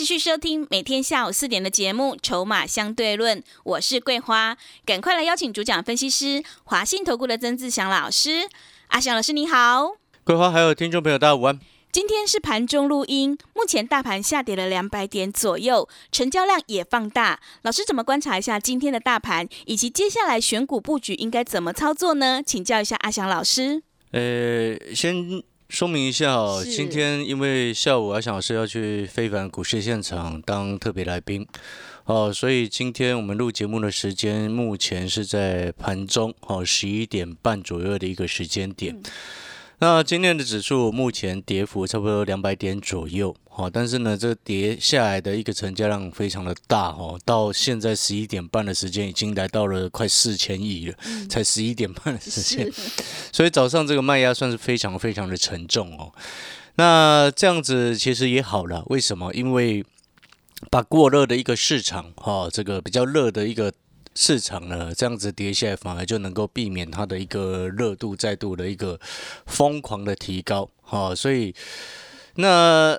欢迎持续收听每天下午四点的节目《筹码相对论》，我是桂花，赶快来邀请主讲分析师华信投顾的曾志祥老师。阿祥老师你好，桂花还有听众朋友大家午安。今天是盘中录音，目前大盘下跌了两百点左右，成交量也放大。老师怎么观察一下今天的大盘，以及接下来选股布局应该怎么操作呢？请教一下阿祥老师。呃，先。说明一下哦，今天因为下午阿翔老师要去非凡股市现场当特别来宾，哦，所以今天我们录节目的时间目前是在盘中哦十一点半左右的一个时间点。那今天的指数目前跌幅差不多两百点左右，好，但是呢，这跌下来的一个成交量非常的大哦，到现在十一点半的时间已经来到了快四千亿了，才十一点半的时间，所以早上这个卖压算是非常非常的沉重哦。那这样子其实也好了，为什么？因为把过热的一个市场哈，这个比较热的一个。市场呢，这样子跌下来，反而就能够避免它的一个热度再度的一个疯狂的提高，哈，所以那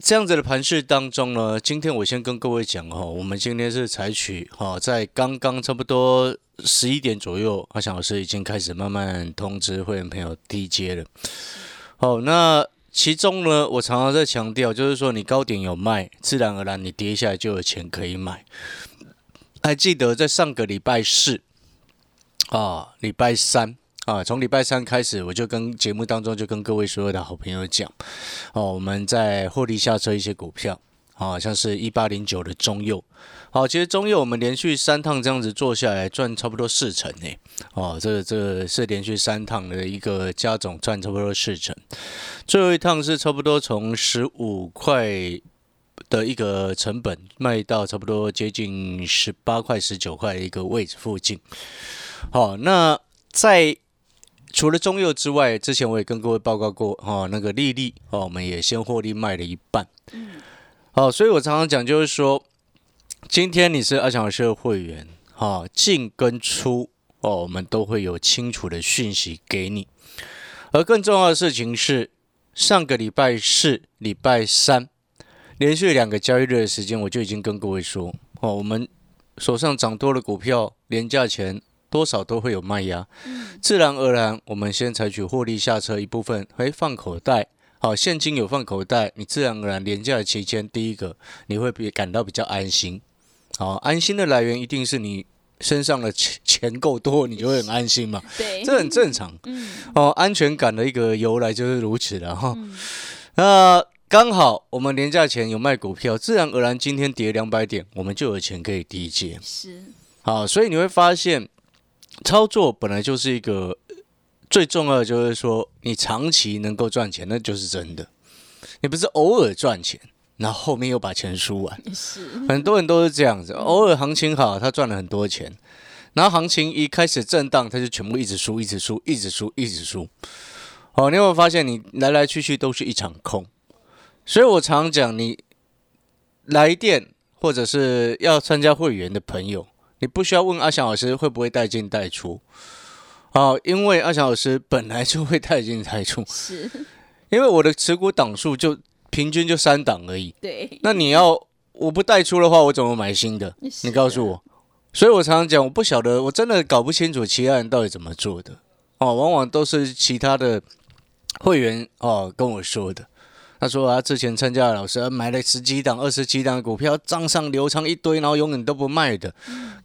这样子的盘势当中呢，今天我先跟各位讲哦，我们今天是采取哈，在刚刚差不多十一点左右，阿翔老师已经开始慢慢通知会员朋友低阶了，好，那其中呢，我常常在强调，就是说你高点有卖，自然而然你跌下来就有钱可以买。还记得在上个礼拜四啊，礼拜三啊，从礼拜三开始，我就跟节目当中就跟各位所有的好朋友讲哦，我们在获利下车一些股票啊，像是一八零九的中佑，好，其实中佑我们连续三趟这样子做下来，赚差不多四成呢，哦，这个这个是连续三趟的一个加总赚差不多四成，最后一趟是差不多从十五块。的一个成本卖到差不多接近十八块、十九块的一个位置附近。好，那在除了中佑之外，之前我也跟各位报告过，哈，那个利利哦，我们也先获利卖了一半。好，所以我常常讲就是说，今天你是阿强老师的会员，哈，进跟出哦，我们都会有清楚的讯息给你。而更重要的事情是，上个礼拜四、礼拜三。连续两个交易日的时间，我就已经跟各位说，哦，我们手上涨多的股票，廉价钱多少都会有卖压，自然而然，我们先采取获利下车一部分，哎，放口袋，好，现金有放口袋，你自然而然廉价的期间，第一个你会比感到比较安心，好，安心的来源一定是你身上的钱钱够多，你就会很安心嘛，对，这很正常，哦，安全感的一个由来就是如此的哈，那。刚好我们年假前有卖股票，自然而然今天跌两百点，我们就有钱可以低接。是，好，所以你会发现，操作本来就是一个最重要的，就是说你长期能够赚钱，那就是真的。你不是偶尔赚钱，然后后面又把钱输完。是，很多人都是这样子，偶尔行情好，他赚了很多钱，然后行情一开始震荡，他就全部一直输，一直输，一直输，一直输。好，你有没有发现，你来来去去都是一场空？所以我常讲，你来电或者是要参加会员的朋友，你不需要问阿翔老师会不会带进带出，哦，因为阿翔老师本来就会带进带出，是，因为我的持股档数就平均就三档而已，对，那你要我不带出的话，我怎么买新的？你告诉我，所以我常常讲，我不晓得，我真的搞不清楚其他人到底怎么做的，哦，往往都是其他的会员哦跟我说的。他说啊，之前参加的老师买了十几档、二十几档的股票，账上流仓一堆，然后永远都不卖的，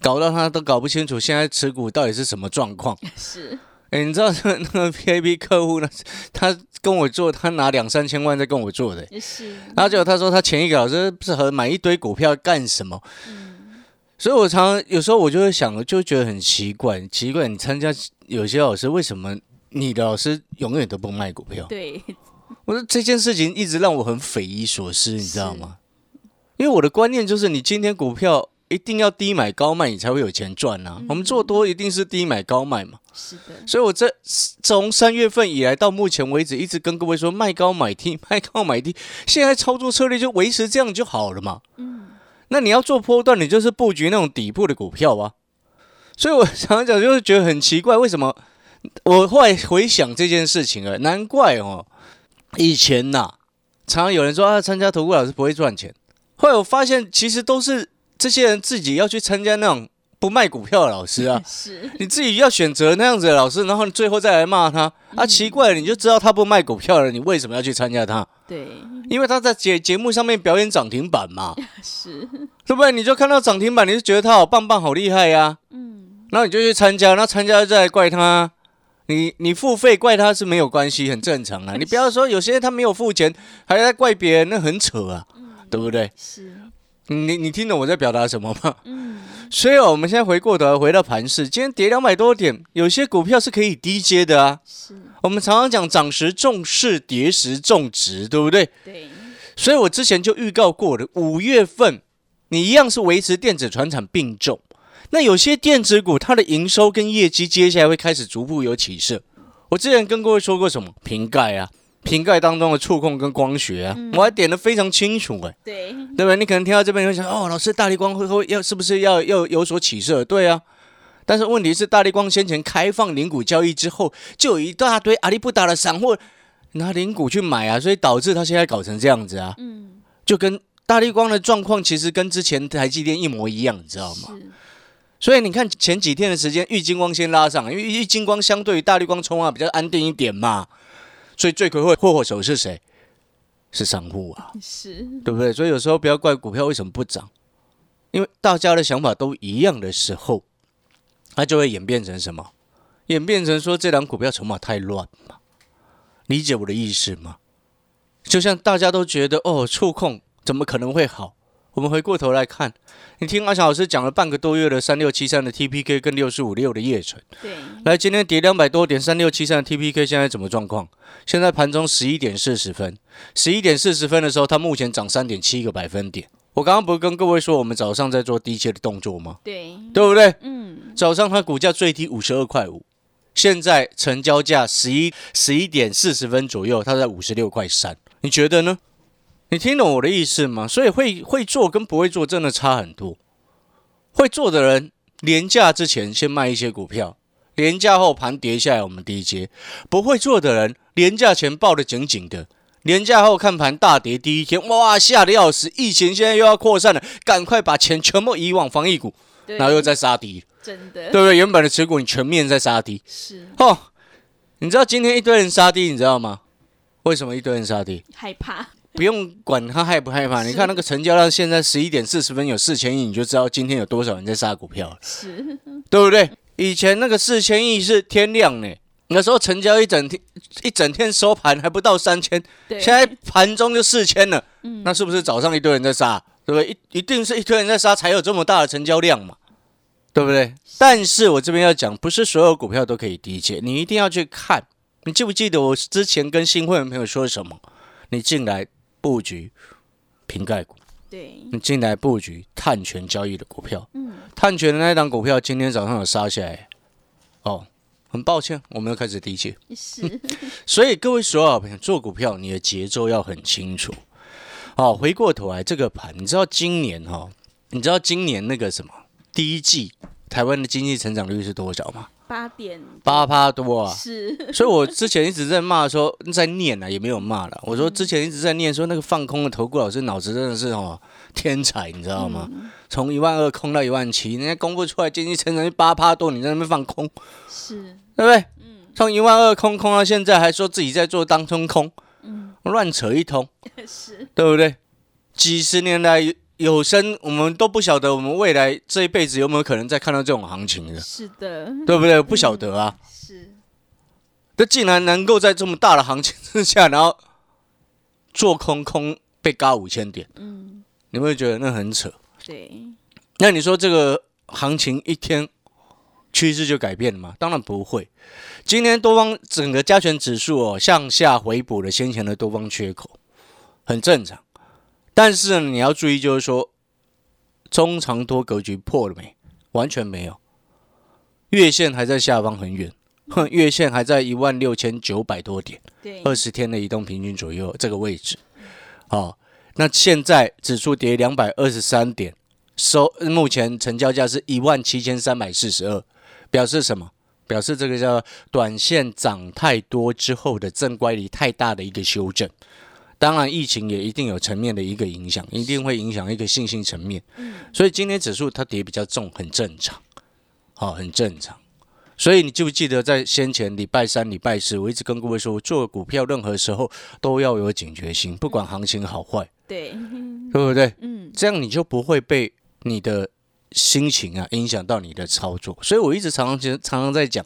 搞到他都搞不清楚现在持股到底是什么状况。是，哎，你知道那那个 P A P 客户呢？他跟我做，他拿两三千万在跟我做的。是，然后结果他说他前一个老师不适合买一堆股票干什么？嗯，所以我常有时候我就会想，就觉得很奇怪，奇怪，你参加有些老师为什么你的老师永远都不卖股票？对。我说这件事情一直让我很匪夷所思，你知道吗？因为我的观念就是，你今天股票一定要低买高卖，你才会有钱赚呐、我们做多一定是低买高卖嘛。是的，所以我这从三月份以来到目前为止，一直跟各位说卖高买低，卖高买低。现在操作策略就维持这样就好了嘛。嗯，那你要做波段，你就是布局那种底部的股票啊。所以我常常讲，就是觉得很奇怪，为什么我后来回想这件事情啊，难怪哦，以前呐、常常有人说啊，参加投顾老师不会赚钱。后来我发现，其实都是这些人自己要去参加那种不卖股票的老师啊。是，你自己要选择那样子的老师，然后你最后再来骂他。啊，奇怪了，你就知道他不卖股票了，你为什么要去参加他？对，因为他在节节目上面表演涨停板嘛，是，对不对？你就看到涨停板，你就觉得他好棒棒、好厉害呀、嗯，然后你就去参加，那参加再来怪他，你你付费怪他是没有关系，很正常啊。你不要说有些人他没有付钱，还在怪别人，那很扯啊，对不对？是，你你听懂我在表达什么吗？嗯，所以哦，我们现在回过头来回到盘市，今天跌两百多点，有些股票是可以低接的啊。是，我们常常讲涨时重视，跌时重值，对不对？对，所以我之前就预告过了，五月份你一样是维持电子船产并重。那有些电子股它的营收跟业绩接下来会开始逐步有起色。我之前跟各位说过什么瓶盖啊，瓶盖当中的触控跟光学啊，我还点的非常清楚哎、对，对不对？你可能听到这边你会想，哦，老师大力光会会要是不是要要有所起色？对啊，但是问题是大力光先前开放零股交易之后，就有一大堆阿里不达的散户拿零股去买啊，所以导致他现在搞成这样子啊，嗯，就跟大力光的状况其实跟之前台积电一模一样，你知道吗？是，所以你看前几天的时间，玉金光先拉上，因为玉金光相对于大绿光冲啊比较安定一点嘛，所以罪魁祸祸首是谁？是散户啊。是，对不对？所以有时候不要怪股票为什么不涨，因为大家的想法都一样的时候，它就会演变成什么？演变成说这档股票筹码太乱嘛？理解我的意思吗？就像大家都觉得哦，触控怎么可能会好？我们回过头来看，你听阿翔老师讲了半个多月的三六七三的 TPK 跟六四五六的夜城，对，来今天跌两百多点，三六七三的 TPK 现在怎么状况？现在盘中十一点四十分，十一点四十分的时候，它目前涨三点七个百分点。我刚刚不是跟各位说，我们早上在做低切的动作吗？对，对不对？嗯，早上它股价最低五十二块五，现在成交价十一十一点四十分左右，它在五十六块三，你觉得呢？你听懂我的意思吗？所以会会做跟不会做真的差很多。会做的人，廉价之前先卖一些股票，廉价后盘跌下来我们低接；不会做的人，廉价前抱得紧紧的，廉价后看盘大跌第一天，哇，吓得要死！疫情现在又要扩散了，赶快把钱全部移往防疫股，然后又在杀低。真的，对不对？原本的持股你全面在杀低是哦。你知道今天一堆人杀低，你知道吗？为什么一堆人杀低？害怕，不用管他害不害怕，你看那个成交量，现在十一点四十分有四千亿，你就知道今天有多少人在杀股票了，是，对不对？以前那个四千亿是天量呢，那时候成交一整天，一整天收盘还不到三千，现在盘中就四千了，嗯那是不是早上一堆人在杀？对不对？一一定是一堆人在杀，才有这么大的成交量嘛，对不对？但是我这边要讲，不是所有股票都可以低接，你一定要去看。你记不记得我之前跟新会员朋友说什么？你进来布局瓶盖股，对，你进来布局碳权交易的股票，嗯，碳权的那一档股票今天早上有杀下来，哦，很抱歉，我们又开始低接。是，所以各位所有好朋友做股票，你的节奏要很清楚。好，回过头来这个盘，你知道今年哈、哦，你知道今年那个什么第一季台湾的经济成长率是多少吗？八点八趴多啊！是，所以我之前一直在骂说，在念啊，也没有骂了。我说之前一直在念说，那个放空的投顾老师脑子真的是哦 天才，你知道吗？从一万二空到一万七，人家公布出来经济成长率八趴多，你在那边放空，是，对不对？嗯从一万二空空到现在，还说自己在做当中空，嗯，乱扯一通，是，对不对？几十年来有有生，我们都不晓得我们未来这一辈子有没有可能再看到这种行情的，是的，对不对？不晓得啊。是，这竟然能够在这么大的行情之下，然后做空空被嘎五千点，嗯，你会觉得那很扯？对，那你说这个行情一天趋势就改变了吗？当然不会。今天多方整个加权指数哦向下回补了先前的多方缺口，很正常。但是呢，你要注意，就是说中长多格局破了没？完全没有，月线还在下方很远，哼，月线还在一万六千九百多点，对，二十天的移动平均左右这个位置。好，那现在指数跌两百二十三点，收目前成交价是一万七千三百四十二，表示什么？表示这个叫短线涨太多之后的正乖离太大的一个修正。当然，疫情也一定有层面的一个影响，一定会影响一个信心层面。所以今天指数它跌比较重，很正常，好，很正常。所以你记不记得在先前礼拜三、礼拜四，我一直跟各位说，做股票任何时候都要有警觉性，不管行情好坏，对，对不对？嗯，这样你就不会被你的心情啊影响到你的操作。所以我一直常常常常在讲，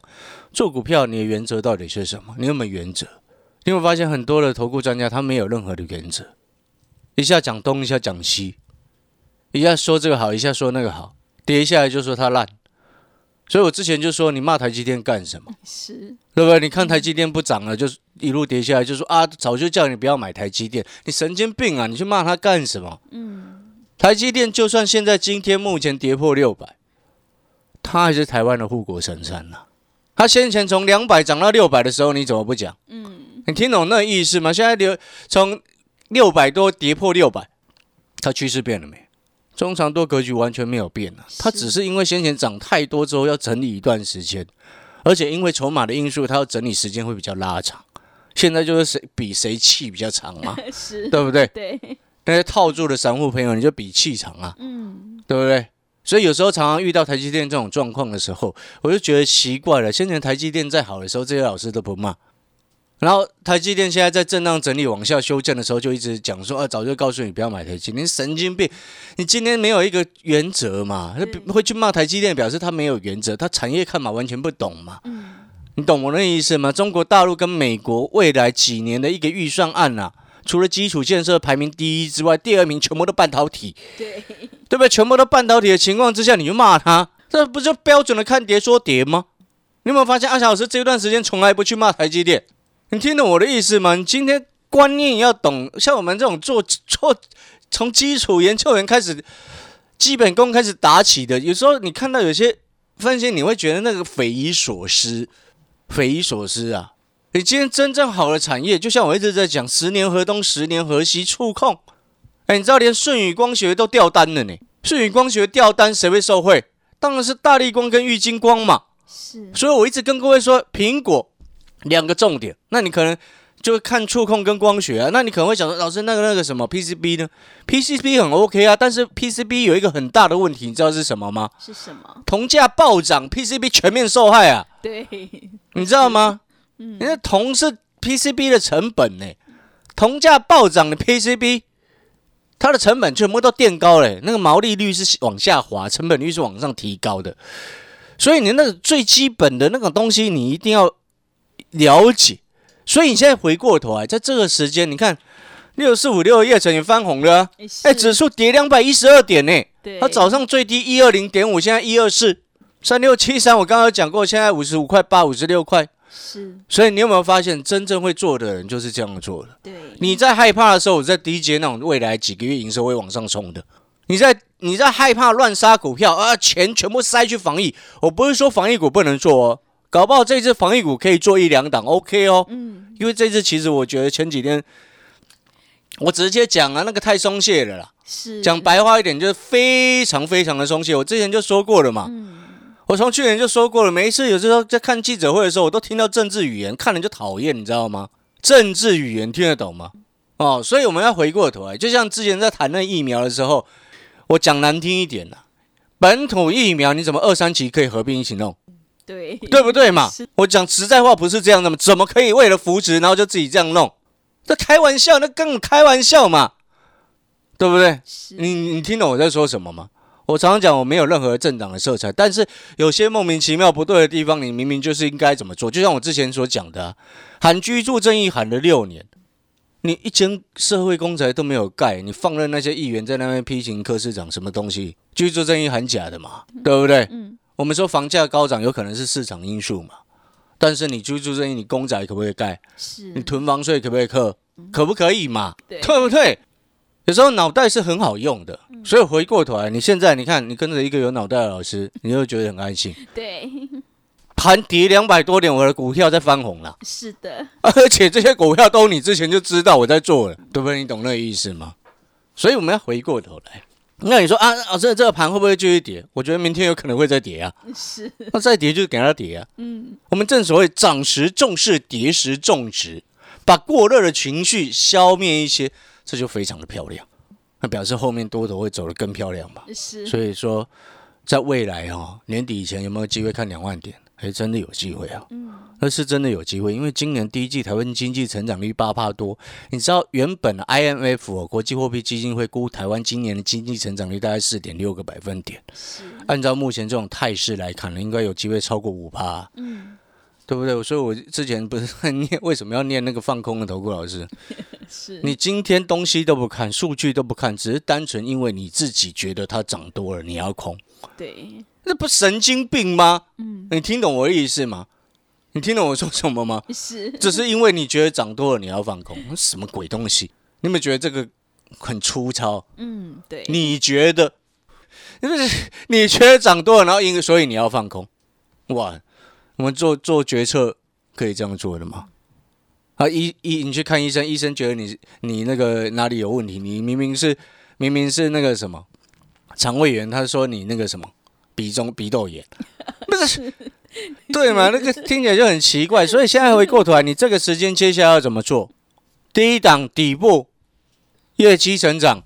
做股票你的原则到底是什么？你有没有原则？你会发现很多的投顾专家他没有任何的原则，一下讲东，一下讲西，一下说这个好，一下说那个好，跌下来就说它烂。所以我之前就说，你骂台积电干什么？是，对不对？你看台积电不涨了，就是一路跌下来，就说啊，早就叫你不要买台积电，你神经病啊！你去骂它干什么？嗯，台积电就算现在今天目前跌破六百，它还是台湾的护国神山呐、它先前从两百涨到六百的时候，你怎么不讲？嗯，你听懂那个意思吗？现在流从六百多跌破六百，它趋势变了没？中长多格局完全没有变啊，它只是因为先前涨太多之后要整理一段时间，而且因为筹码的因素，它要整理时间会比较拉长。现在就是谁比谁气比较长嘛，是，对不对？对，那些套住的散户朋友，你就比气长啊，嗯，对不对？所以有时候常常遇到台积电这种状况的时候，我就觉得奇怪了。先前台积电再好的时候，这些老师都不骂，然后台积电现在在震荡整理往下修正的时候，就一直讲说啊，早就告诉你不要买台积电，你神经病！你今天没有一个原则嘛？对会去骂台积电，表示他没有原则，他产业看法完全不懂嘛？嗯，你懂我那意思吗？中国大陆跟美国未来几年的一个预算案啊，除了基础建设排名第一之外，第二名全部都半导体。对，对不对？全部都半导体的情况之下，你就骂他，这不就标准的看跌说跌吗？你有没有发现阿翔老师这段时间从来不去骂台积电？你听懂我的意思吗？你今天观念要懂，像我们这种做 做从基础研究员开始，基本功开始打起的，有时候你看到有些分析，你会觉得那个匪夷所思，匪夷所思啊！你今天真正好的产业，就像我一直在讲，十年河东，十年河西，触控。哎，你知道连舜宇光学都掉单了呢？舜宇光学掉单，谁会受惠？当然是大力光跟玉金光嘛。是，所以我一直跟各位说，苹果两个重点。那你可能就会看触控跟光学啊。那你可能会想说，老师那个那个什么 PCB 呢？PCB 很 OK 啊，但是 PCB 有一个很大的问题，你知道是什么吗？是什么？铜价暴涨，PCB 全面受害啊，对，你知道吗？嗯因为铜是 PCB 的成本呢，铜价暴涨的 PCB，它的成本全部都垫高了，那个毛利率是往下滑，成本率是往上提高的。所以你那个最基本的那个东西，你一定要了解。所以你现在回过头来，在这个时间，你看六四五六的叶城也翻红了啊、哎，指数跌两百一十二点呢，对，它早上最低一二零点五，现在一二四，三六七三，我刚刚有讲过，现在五十五块八，五十六块。是，所以你有没有发现，真正会做的人就是这样做的？对，你在害怕的时候，我在低阶那种未来几个月营收会往上冲的。你在你在害怕乱杀股票啊，钱全部塞去防疫。我不是说防疫股不能做哦，搞不好这次防疫股可以做一两档，OK 哦。嗯，因为这次其实我觉得前几天我直接讲啊，那个太松懈了啦。是，讲白话一点，就是非常非常的松懈。我之前就说过了嘛，嗯，我从去年就说过了，每一次有时候在看记者会的时候，我都听到政治语言，看了就讨厌，你知道吗？政治语言听得懂吗？哦，所以我们要回过头来，就像之前在谈那疫苗的时候，我讲难听一点啦，本土疫苗你怎么二三期可以合并一起弄，对，对不对嘛？我讲实在话，不是这样的嘛？怎么可以为了扶持，然后就自己这样弄？这开玩笑，那根本开玩笑嘛，对不对？是，你你听懂我在说什么吗？我常常讲我没有任何政党的色彩，但是有些莫名其妙不对的地方，你明明就是应该怎么做。就像我之前所讲的、啊，喊居住正义喊了六年，你一间社会公宅都没有盖，你放任那些议员在那边批评柯市长什么东西，居住正义喊假的嘛，对不对？嗯，我们说房价高涨有可能是市场因素嘛，但是你居住正义，你公宅可不可以盖？是，你囤房税可不可以扣？可不可以嘛？对对不对？有时候脑袋是很好用的，所以回过头来，你现在你看，你跟着一个有脑袋的老师，你就觉得很安心。对，盘跌两百多点，我的股票在翻红了，是的，而且这些股票都你之前就知道我在做了，对不对？你懂那个意思吗？所以我们要回过头来。那你说啊，老师这个盘会不会继续跌？我觉得明天有可能会再跌啊。是，那再跌就给它跌啊。嗯，我们正所谓涨时重视，跌时重值，把过热的情绪消灭一些，这就非常的漂亮。那表示后面多头会走得更漂亮吧？是，所以说，在未来哦、年底以前有没有机会看两万点？还真的有机会啊！嗯，那是真的有机会，因为今年第一季台湾经济成长率八帕多，你知道原本的 IMF 哦，国际货币基金会估台湾今年的经济成长率大概四点六个百分点，是，按照目前这种态势来看呢，应该有机会超过五帕。嗯，对不对？所以我之前不是在念为什么要念那个放空的投顾老师？是，你今天东西都不看，数据都不看，只是单纯因为你自己觉得它涨多了，你要空，对，那不神经病吗？嗯，你听懂我的意思吗？你听懂我说什么吗？是，只是因为你觉得涨多了，你要放空，什么鬼东西？你有没有觉得这个很粗糙？嗯，对，你觉得，就是你觉得涨多了，然后因所以你要放空，哇！我们做做决策可以这样做的吗？啊，医医你去看医生，医生觉得你你那个哪里有问题，你明明是明明是那个什么肠胃炎，他说你那个什么鼻中鼻窦炎，不是对嘛？那个听起来就很奇怪。所以现在回过头来，你这个时间接下来要怎么做？第一档底部业绩成长，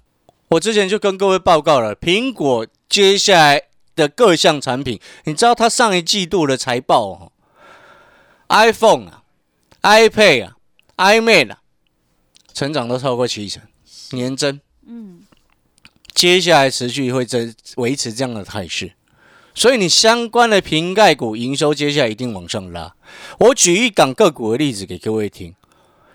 我之前就跟各位报告了，苹果接下来的各项产品，你知道它上一季度的财报哦，iPhone 啊、iPad 啊、iMac 啊，成长都超过七成，年增。嗯，接下来持续会增维持这样的态势，所以你相关的瓶盖股营收接下来一定往上拉。我举一港个股的例子给各位听。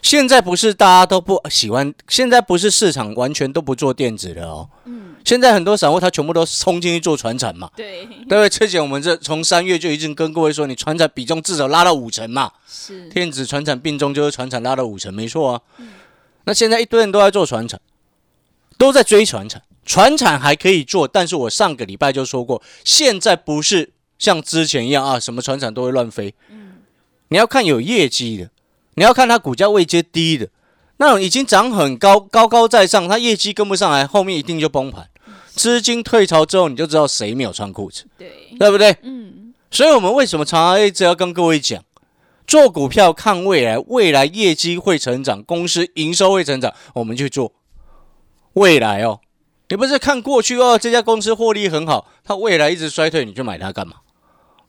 现在不是大家都不喜欢，现在不是市场完全都不做电子的哦。嗯，现在很多散户他全部都冲进去做船产嘛，对，对不对？之前我们这从三月就已经跟各位说，你船产比重至少拉到五成嘛，是，电子船产并重就是船产拉到五成，没错啊。那现在一堆人都在做船产，都在追船产，船产还可以做，但是我上个礼拜就说过，现在不是像之前一样啊，什么船产都会乱飞。你要看有业绩的，你要看它股价位阶低的，那种已经涨很高，高高在上，它业绩跟不上来，后面一定就崩盘。资金退潮之后，你就知道谁没有穿裤子，对，对不对？嗯，所以，我们为什么常常一直要跟各位讲，做股票看未来，未来业绩会成长，公司营收会成长，我们去做未来哦。你不是看过去哦，这家公司获利很好，它未来一直衰退，你就买它干嘛？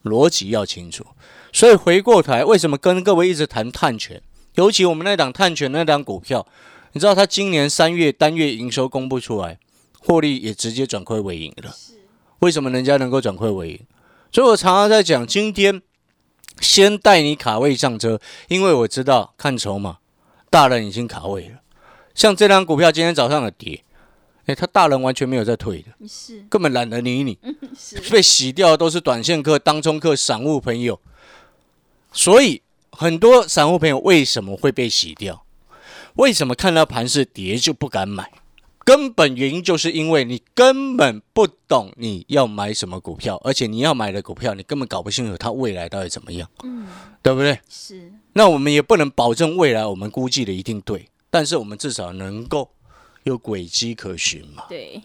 逻辑要清楚。所以回过头来，为什么跟各位一直谈碳权？尤其我们那档碳权那档股票，你知道它今年三月单月营收公布出来，获利也直接转亏为盈了。为什么人家能够转亏为盈？所以我常常在讲，今天先带你卡位上车，因为我知道看筹码，大人已经卡位了。像这张股票今天早上的跌，诶，他大人完全没有在退的，是，根本懒得理你，是，被洗掉的都是短线客、当冲客、散户朋友。所以很多散户朋友为什么会被洗掉？为什么看到盘是跌就不敢买？根本原因就是因为你根本不懂你要买什么股票，而且你要买的股票你根本搞不清楚它未来到底怎么样，嗯，对不对？是，那我们也不能保证未来我们估计的一定对，但是我们至少能够有轨迹可循嘛，对，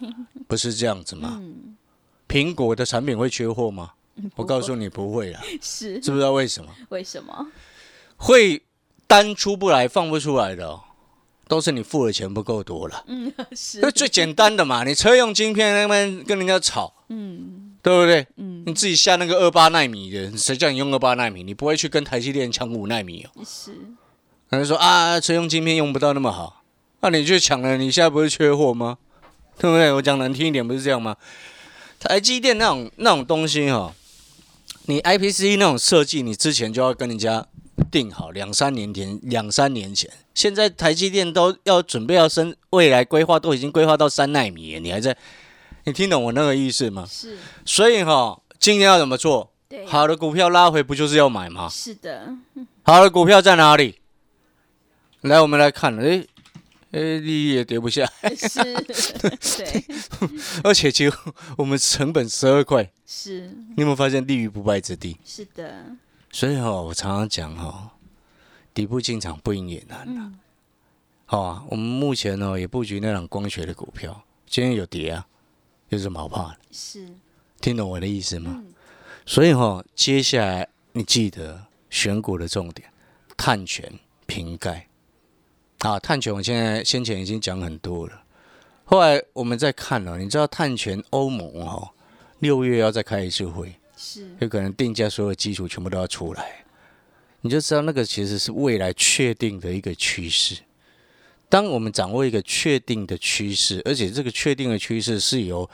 不是这样子吗？嗯，苹果的产品会缺货吗？我告诉你，不会啦，是，知不知道为什么？为什么？会单出不来、放不出来的、哦，都是你付的钱不够多了。嗯，是这，最简单的嘛，你车用晶片那边跟人家吵，嗯对不对？嗯，你自己下那个二八纳米的，谁叫你用二八纳米？你不会去跟台积电抢五纳米哦。是，他就说啊，车用晶片用不到那么好，那、你去抢了，你现在不是缺货吗？对不对？我讲难听一点，不是这样吗？台积电那种那种东西哈、哦，你 IPC 那种设计，你之前就要跟人家定好，两三年前，两三年前，现在台积电都要准备要升，未来规划都已经规划到三纳米了，你还在，你听懂我那个意思吗？是，所以哈、今天要怎么做？对，好的股票拉回不就是要买吗？是的，好的股票在哪里？来，我们来看，诶，哎，利益也跌不下，是，对，而且其实我们成本十二块，是，你有没有发现立于不败之地？是的，所以哈，我常常讲哈，底部进场不赢也难的。好啊，我们目前呢也布局那种光学的股票，今天有跌啊，有什么好怕的？是，听懂我的意思吗？所以哈，接下来你记得选股的重点，碳权、瓶盖。啊，碳权我现在先前已经讲很多了，后来我们再看了，你知道碳权欧盟哈，六月要再开一次会，是有可能定价所有基础全部都要出来，你就知道那个其实是未来确定的一个趋势。当我们掌握一个确定的趋势，而且这个确定的趋势是由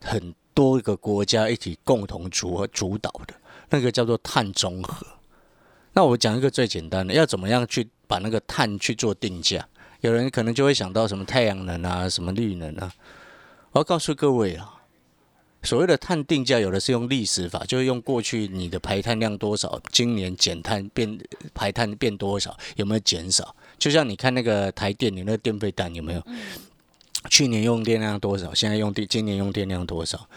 很多个国家一起共同主主导的，那个叫做碳中和。那我讲一个最简单的，要怎么样去把那个碳去做定价？有人可能就会想到什么太阳能啊，什么绿能啊。我要告诉各位啊，所谓的碳定价，有的是用历史法，就是用过去你的排碳量多少，今年减碳变排碳变多少，有没有减少？就像你看那个台电，你那个电费单有没有？去年用电量多少？现在用电，今年用电量多少？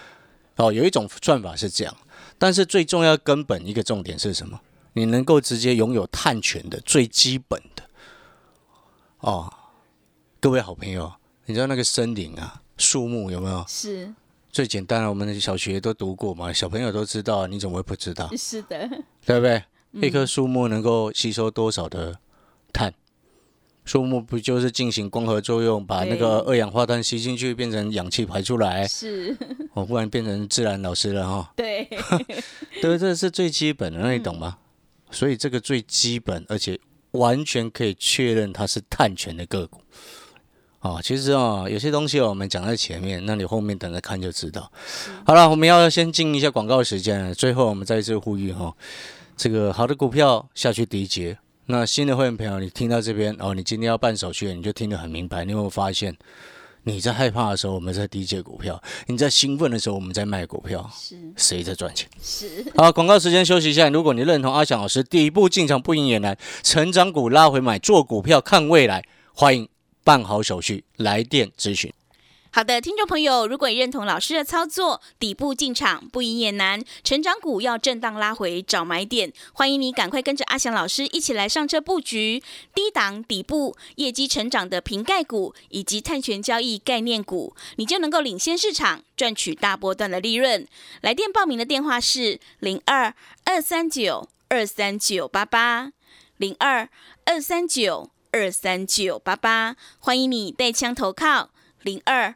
哦，有一种算法是这样，但是最重要根本一个重点是什么？你能够直接拥有碳权的最基本的哦，各位好朋友，你知道那个森林啊，树木有没有？是最简单的，我们小学都读过嘛，小朋友都知道，你怎么会不知道？是的，对不对？一棵树木能够吸收多少的碳？树木不就是进行光合作用，把那个二氧化碳吸进去，变成氧气排出来？是，我不然变成自然老师了哈。对，对，这是最基本的，那你懂吗？所以这个最基本，而且完全可以确认它是碳权的个股。哦，其实啊，有些东西我们讲在前面，那你后面等着看就知道。好了，我们要先进一下广告时间。最后我们再一次呼吁哈，这个好的股票下去第一节。那新的会员朋友，你听到这边哦，你今天要办手续，你就听得很明白。你有没有发现，你在害怕的时候，我们在低接股票；你在兴奋的时候，我们在卖股票。是，谁在赚钱？是。好，广告时间休息一下。如果你认同阿翔老师第一步进场不赢也难，成长股拉回买，做股票看未来，欢迎办好手续来电咨询。好的，听众朋友，如果你认同老师的操作，底部进场不赢也难，成长股要震荡拉回找买点，欢迎你赶快跟着阿翔老师一起来上车布局低档底部业绩成长的瓶盖股以及碳权交易概念股，你就能够领先市场，赚取大波段的利润。来电报名的电话是零二二三九二三九八八零二二三九二三九八八，欢迎你带枪投靠。零二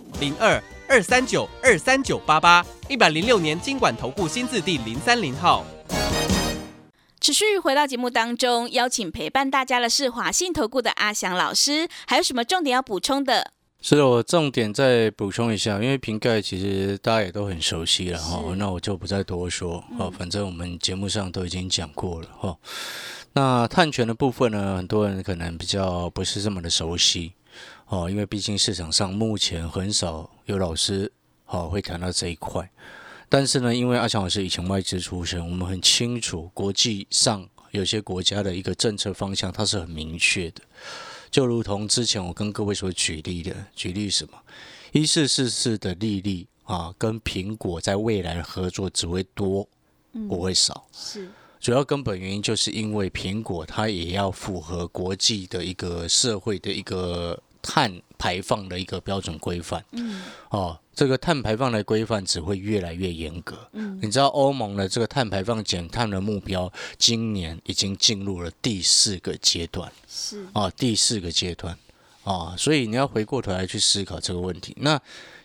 零二二三九二三九八八，一百零六年经管投顾新字第零三零号。持续回到节目当中，邀请陪伴大家的是华信投顾的阿翔老师，还有什么重点要补充的？是的，我重点再补充一下，因为瓶盖其实大家也都很熟悉了哈，那我就不再多说哦，反正我们节目上都已经讲过了哈。那碳权的部分呢，很多人可能比较不是这么的熟悉。哦，因为毕竟市场上目前很少有老师哦会谈到这一块，但是呢，因为阿强老师以前外资出身，我们很清楚国际上有些国家的一个政策方向，它是很明确的。就如同之前我跟各位所举例的，举例什么一四四四的利率啊，跟苹果在未来的合作只会多，不会少。是主要根本原因，就是因为苹果它也要符合国际的一个社会的一个。碳排放的一个标准规范，嗯，哦，这个碳排放的规范只会越来越严格，嗯，你知道欧盟的这个碳排放减碳的目标，今年已经进入了第四个阶段，是。啊，第四个阶段，啊，所以你要回过头来去思考这个问题。那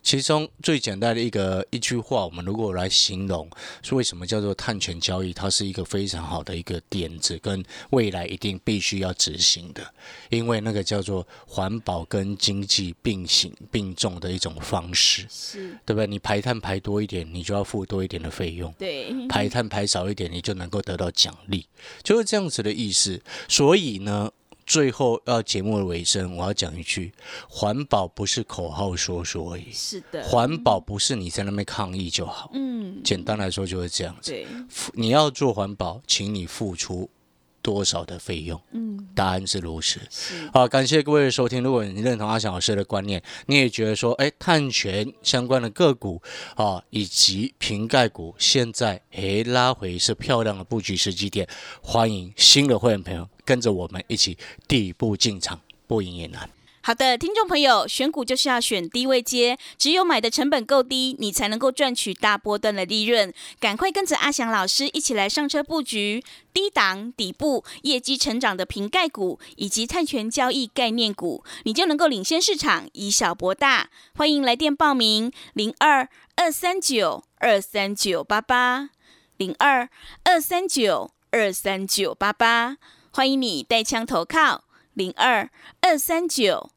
其中最简单的一个一句话，我们如果来形容，是为什么叫做碳权交易，它是一个非常好的一个点子，跟未来一定必须要执行的，因为那个叫做环保跟经济并行并重的一种方式，是，对不对？你排碳排多一点，你就要付多一点的费用。对，排碳排少一点，你就能够得到奖励，就是这样子的意思。所以呢，最后要节目的尾声，我要讲一句：环保不是口号说说而已，是的，环保不是你在那边抗议就好。嗯，简单来说就是这样子。对，你要做环保，请你付出多少的费用？嗯，答案是如此。好，感谢各位的收听。如果你认同阿翔老师的观念，你也觉得说，哎，碳权相关的个股啊，以及瓶盖股，现在哎拉回是漂亮的布局时机点，欢迎新的会员朋友跟着我们一起第一步进场，不赢也难。好的，听众朋友，选股就是要选低位接，只有买的成本够低，你才能够赚取大波段的利润。赶快跟着阿翔老师一起来上车布局低档底部业绩成长的瓶盖股以及碳权交易概念股，你就能够领先市场，以小博大。欢迎来电报名：零二二三九二三九八八零二二三九二三九八八。欢迎你带枪投靠零二二三九。